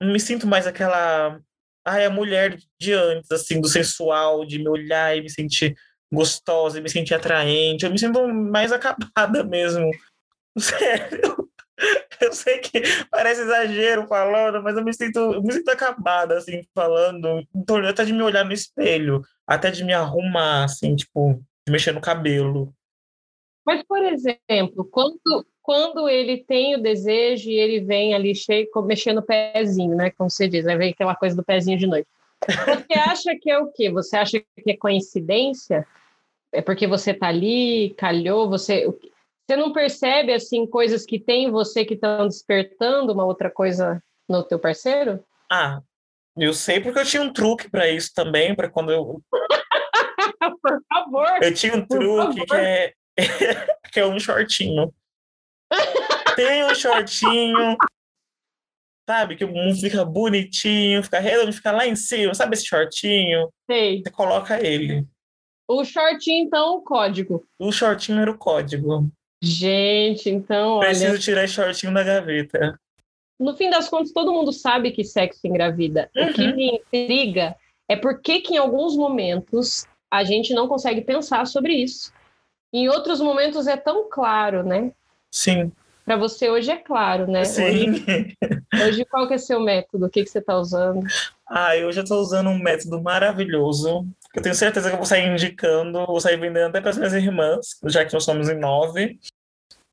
Não me sinto mais aquela. Ai, a mulher de antes, assim, do sensual, de me olhar e me sentir gostosa, me sentir atraente, eu me sinto mais acabada mesmo. Sério. Eu sei que parece exagero falando, mas eu me sinto, eu me sinto acabada, assim, falando. Então, até de me olhar no espelho, até de me arrumar, assim, tipo, de mexer no cabelo.
Mas, por exemplo, quando, quando ele tem o desejo e ele vem ali cheio, mexendo o pezinho, né? Como você diz, aí vem aquela coisa do pezinho de noite. Você acha que é o quê? Você acha que é coincidência? é porque você tá ali, calhou, você você não percebe assim coisas que tem em você que estão despertando uma outra coisa no teu parceiro?
Ah, eu sei porque eu tinha um truque para isso também, para quando eu
Por favor.
Eu tinha um truque que é que é um shortinho. tem um shortinho sabe? Que o mundo fica bonitinho, fica redondo, fica lá em cima, sabe esse shortinho?
Sei.
Você coloca ele.
O shortinho, então, o código.
O shortinho era o código.
Gente, então.
Preciso
olha...
tirar esse shortinho da gaveta.
No fim das contas, todo mundo sabe que sexo engravida. Uhum. O que uhum. me intriga é porque que em alguns momentos a gente não consegue pensar sobre isso. Em outros momentos é tão claro, né?
Sim.
Para você hoje é claro, né?
Sim.
Hoje, hoje qual que é seu método? O que, que você está usando?
Ah, eu já estou usando um método maravilhoso eu tenho certeza que eu vou sair indicando, vou sair vendendo até para as minhas irmãs, já que nós somos em nove,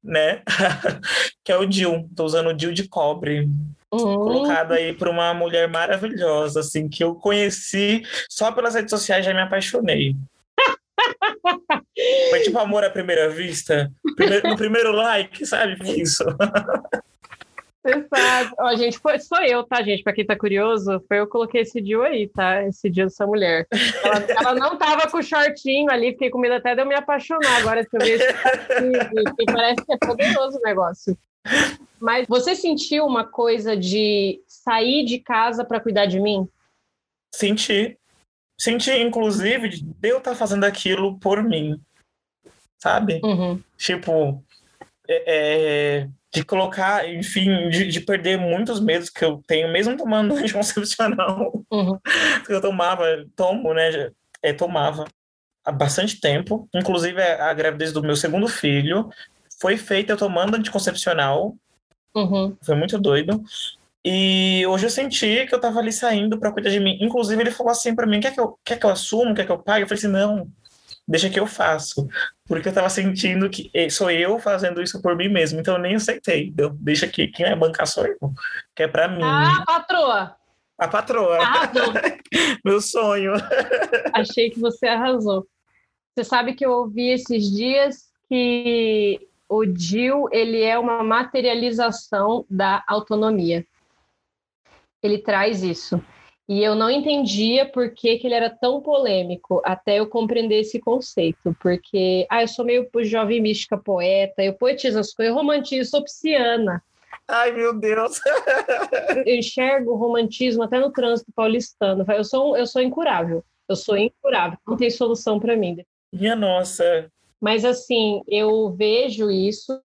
né? que é o DIL. Estou usando o DIL de cobre.
Uhum.
Colocado aí por uma mulher maravilhosa, assim, que eu conheci só pelas redes sociais já me apaixonei. Foi tipo amor à primeira vista. Primeiro, no primeiro like, sabe? Isso.
Você sabe. Ó, gente, foi, sou eu, tá, gente? Pra quem tá curioso, foi eu que coloquei esse dia aí, tá? Esse dia dessa mulher. Ela, ela, não tava com o shortinho ali, fiquei com medo até de eu me apaixonar agora, se eu ver esse que parece que é poderoso o negócio. Mas você sentiu uma coisa de sair de casa para cuidar de mim?
Senti. Senti, inclusive, de eu estar tá fazendo aquilo por mim. Sabe?
Uhum.
Tipo, é, é de colocar, enfim, de, de, perder muitos medos que eu tenho, mesmo tomando anticoncepcional.
Uhum.
que eu tomava, tomo, né? É, tomava há bastante tempo. Inclusive, a, a gravidez do meu segundo filho foi feita eu tomando anticoncepcional.
Uhum.
Foi muito doido. E hoje eu senti que eu tava ali saindo para cuidar de mim. Inclusive, ele falou assim para mim: quer que, eu, quer que eu assumo? Quer que eu pague? Eu falei assim: não, deixa que eu faço. Porque eu tava sentindo que sou eu fazendo isso por mim mesmo, então eu nem aceitei. Deixa que quem vai bancar sou eu, que é pra mim.
Ah, patroa!
A patroa.
Arrasou.
Meu sonho.
Achei que você arrasou. Você sabe que eu ouvi esses dias que o DIL ele é uma materialização da autonomia. Ele traz isso. E eu não entendia por que, que ele era tão polêmico, até eu compreender esse conceito. Porque, ah, eu sou meio jovem mística poeta, eu poetizo as coisas, eu romantizo, sou pisciana.
Ai, meu Deus!
eu enxergo o romantismo até no trânsito paulistano. Eu sou, eu sou incurável. Eu sou incurável. Não tem solução para mim.
Minha nossa!
Mas, assim, eu vejo isso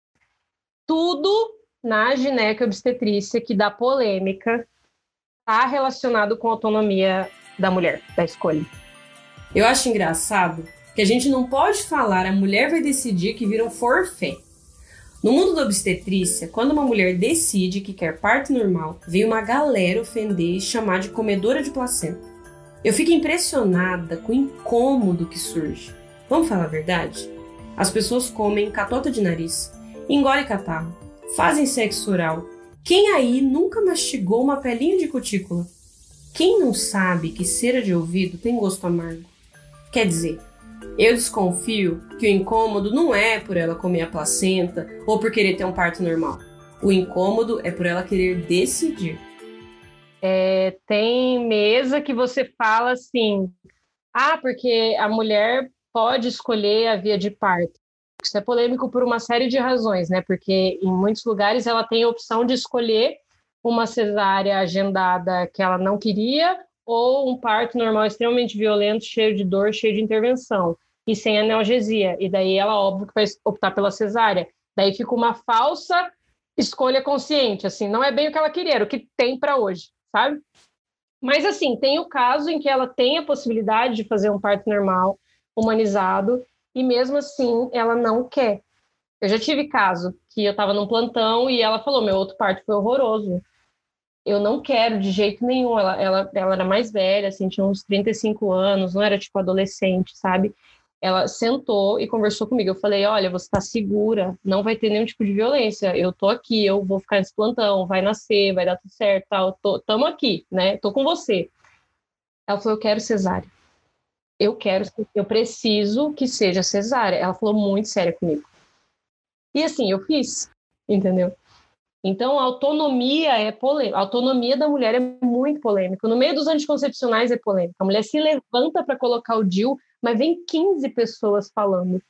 tudo na gineco obstetrícia que dá polêmica está relacionado com a autonomia da mulher, da escolha.
Eu acho engraçado que a gente não pode falar a mulher vai decidir que vira um forfé. No mundo da obstetrícia, quando uma mulher decide que quer parto normal, vem uma galera ofender e chamar de comedora de placenta. Eu fico impressionada com o incômodo que surge. Vamos falar a verdade? As pessoas comem catota de nariz, engole catarro, fazem sexo oral, quem aí nunca mastigou uma pelinha de cutícula? Quem não sabe que cera de ouvido tem gosto amargo? Quer dizer, eu desconfio que o incômodo não é por ela comer a placenta ou por querer ter um parto normal. O incômodo é por ela querer decidir.
É, tem mesa que você fala assim: ah, porque a mulher pode escolher a via de parto. Isso é polêmico por uma série de razões, né? Porque em muitos lugares ela tem a opção de escolher uma cesárea agendada que ela não queria ou um parto normal extremamente violento, cheio de dor, cheio de intervenção e sem analgesia. E daí ela, óbvio, que vai optar pela cesárea. Daí fica uma falsa escolha consciente, assim, não é bem o que ela queria, era o que tem para hoje, sabe? Mas assim, tem o caso em que ela tem a possibilidade de fazer um parto normal, humanizado, e mesmo assim ela não quer. Eu já tive caso que eu estava num plantão e ela falou: meu outro parto foi horroroso. Eu não quero de jeito nenhum. Ela, ela, ela era mais velha, assim, tinha uns 35 anos, não era tipo adolescente, sabe? Ela sentou e conversou comigo. Eu falei: olha, você está segura, não vai ter nenhum tipo de violência. Eu tô aqui, eu vou ficar nesse plantão, vai nascer, vai dar tudo certo, tal. Tô, tamo aqui, né? Tô com você. Ela falou: eu quero cesárea eu quero, eu preciso que seja cesárea. Ela falou muito séria comigo. E assim, eu fiz, entendeu? Então, a autonomia é polêmica. Autonomia da mulher é muito polêmica. No meio dos anticoncepcionais é polêmica. A mulher se levanta para colocar o DIU, mas vem 15 pessoas falando.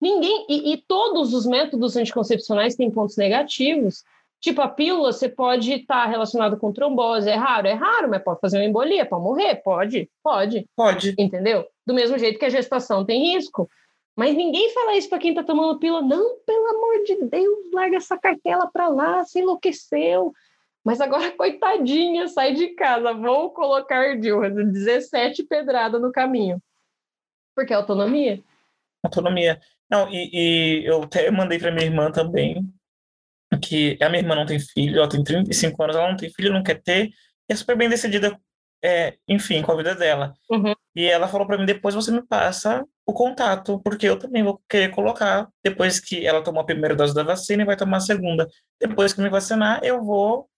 Ninguém. E, e todos os métodos anticoncepcionais têm pontos negativos. Tipo, a pílula você pode estar tá relacionado com trombose, é raro, é raro, mas pode fazer uma embolia, pode morrer, pode, pode.
Pode.
Entendeu? Do mesmo jeito que a gestação tem risco. Mas ninguém fala isso para quem está tomando pílula. Não, pelo amor de Deus, larga essa cartela para lá, se enlouqueceu. Mas agora, coitadinha, sai de casa, vou colocar Dilma 17 pedrada no caminho. Porque é autonomia.
Autonomia. Não, e, e eu até mandei para minha irmã também, que a minha irmã não tem filho, ela tem 35 anos, ela não tem filho, não quer ter, e é super bem decidida, é, enfim, com a vida dela.
Uhum.
E ela falou para mim, depois você me passa o contato, porque eu também vou querer colocar, depois que ela tomou a primeira dose da vacina e vai tomar a segunda. Depois que me vacinar, eu vou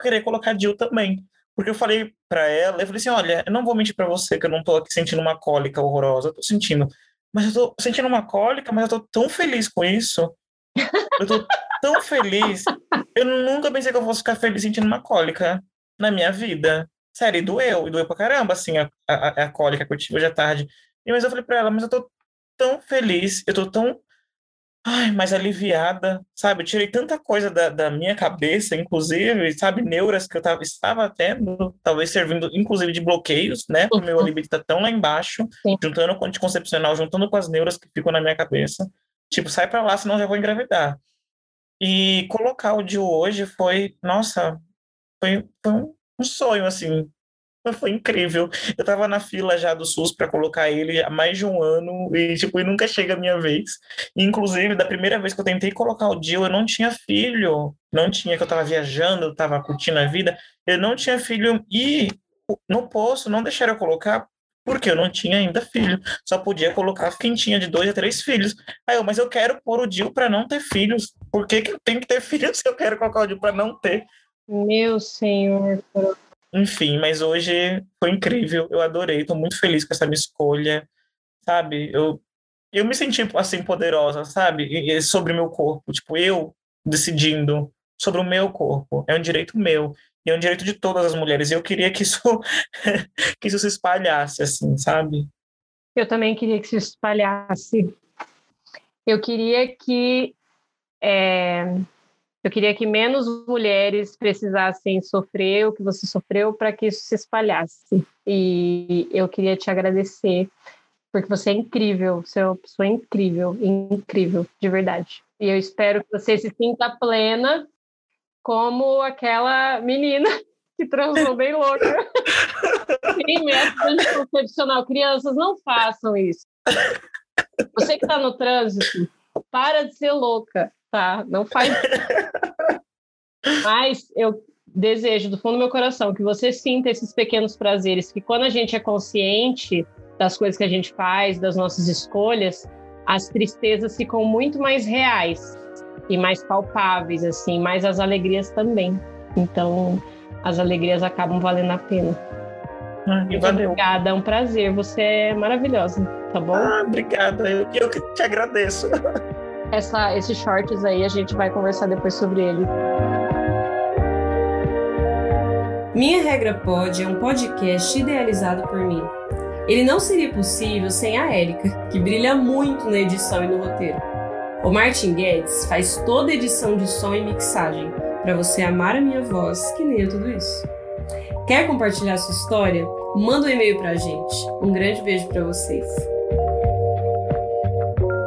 querer colocar DIL também. Porque eu falei para ela, eu falei assim, olha, eu não vou mentir para você que eu não tô aqui sentindo uma cólica horrorosa, eu tô sentindo, mas eu tô sentindo uma cólica, mas eu tô tão feliz com isso. Eu tô tão feliz. Eu nunca pensei que eu fosse ficar feliz sentindo uma cólica na minha vida. Sério, e doeu, e doeu pra caramba, assim, a, a, a cólica que eu tive hoje à tarde. E, mas eu falei pra ela, mas eu tô tão feliz, eu tô tão ai, mais aliviada, sabe? Eu tirei tanta coisa da, da minha cabeça, inclusive, sabe, neuras que eu tava, estava tendo, talvez servindo, inclusive, de bloqueios, né? O meu libido tá tão lá embaixo,
Sim.
juntando com o anticoncepcional, juntando com as neuras que ficam na minha cabeça. Tipo, sai pra lá, senão já vou engravidar. E colocar o de hoje foi, nossa, foi, foi um sonho, assim. Foi incrível. Eu tava na fila já do SUS para colocar ele há mais de um ano e, tipo, e nunca chega a minha vez. Inclusive, da primeira vez que eu tentei colocar o Dil, eu não tinha filho. Não tinha, que eu tava viajando, eu tava curtindo a vida. Eu não tinha filho e no posto não deixaram eu colocar porque eu não tinha ainda filho. Só podia colocar quem tinha de dois a três filhos. Aí eu, mas eu quero pôr o Dil para não ter filhos. Por que, que eu tenho que ter filhos se eu quero colocar o Dil para não ter?
Meu senhor.
Enfim, mas hoje foi incrível. Eu adorei, estou muito feliz com essa minha escolha, sabe? Eu, eu me senti assim poderosa, sabe? Sobre o meu corpo, tipo, eu decidindo sobre o meu corpo. É um direito meu e é um direito de todas as mulheres. E eu queria que isso que isso se espalhasse assim, sabe?
Eu também queria que se espalhasse. Eu queria que é, eu queria que menos mulheres precisassem sofrer o que você sofreu para que isso se espalhasse. E eu queria te agradecer porque você é incrível, você é uma pessoa incrível, incrível, de verdade. E eu espero que você se sinta plena como aquela menina que transou bem louca. Sem método anticoncepcional. Crianças, não façam isso. Você que está no trânsito, para de ser louca, tá? Não faz. Mas eu desejo do fundo do meu coração que você sinta esses pequenos prazeres, que quando a gente é consciente das coisas que a gente faz, das nossas escolhas, as tristezas ficam muito mais reais e mais palpáveis, assim, mas as alegrias também. Então, as alegrias acabam valendo a pena.
Ah, Muito valeu.
obrigada, é um prazer. Você é maravilhosa, tá bom?
Ah, obrigada, eu, eu que te agradeço.
Essa, esses shorts aí, a gente vai conversar depois sobre ele.
Minha Regra Pod é um podcast idealizado por mim. Ele não seria possível sem a Érica, que brilha muito na edição e no roteiro. O Martin Guedes faz toda a edição de som e mixagem para você amar a minha voz, que nem é tudo isso. Quer compartilhar sua história? Manda um e-mail pra gente. Um grande beijo para vocês.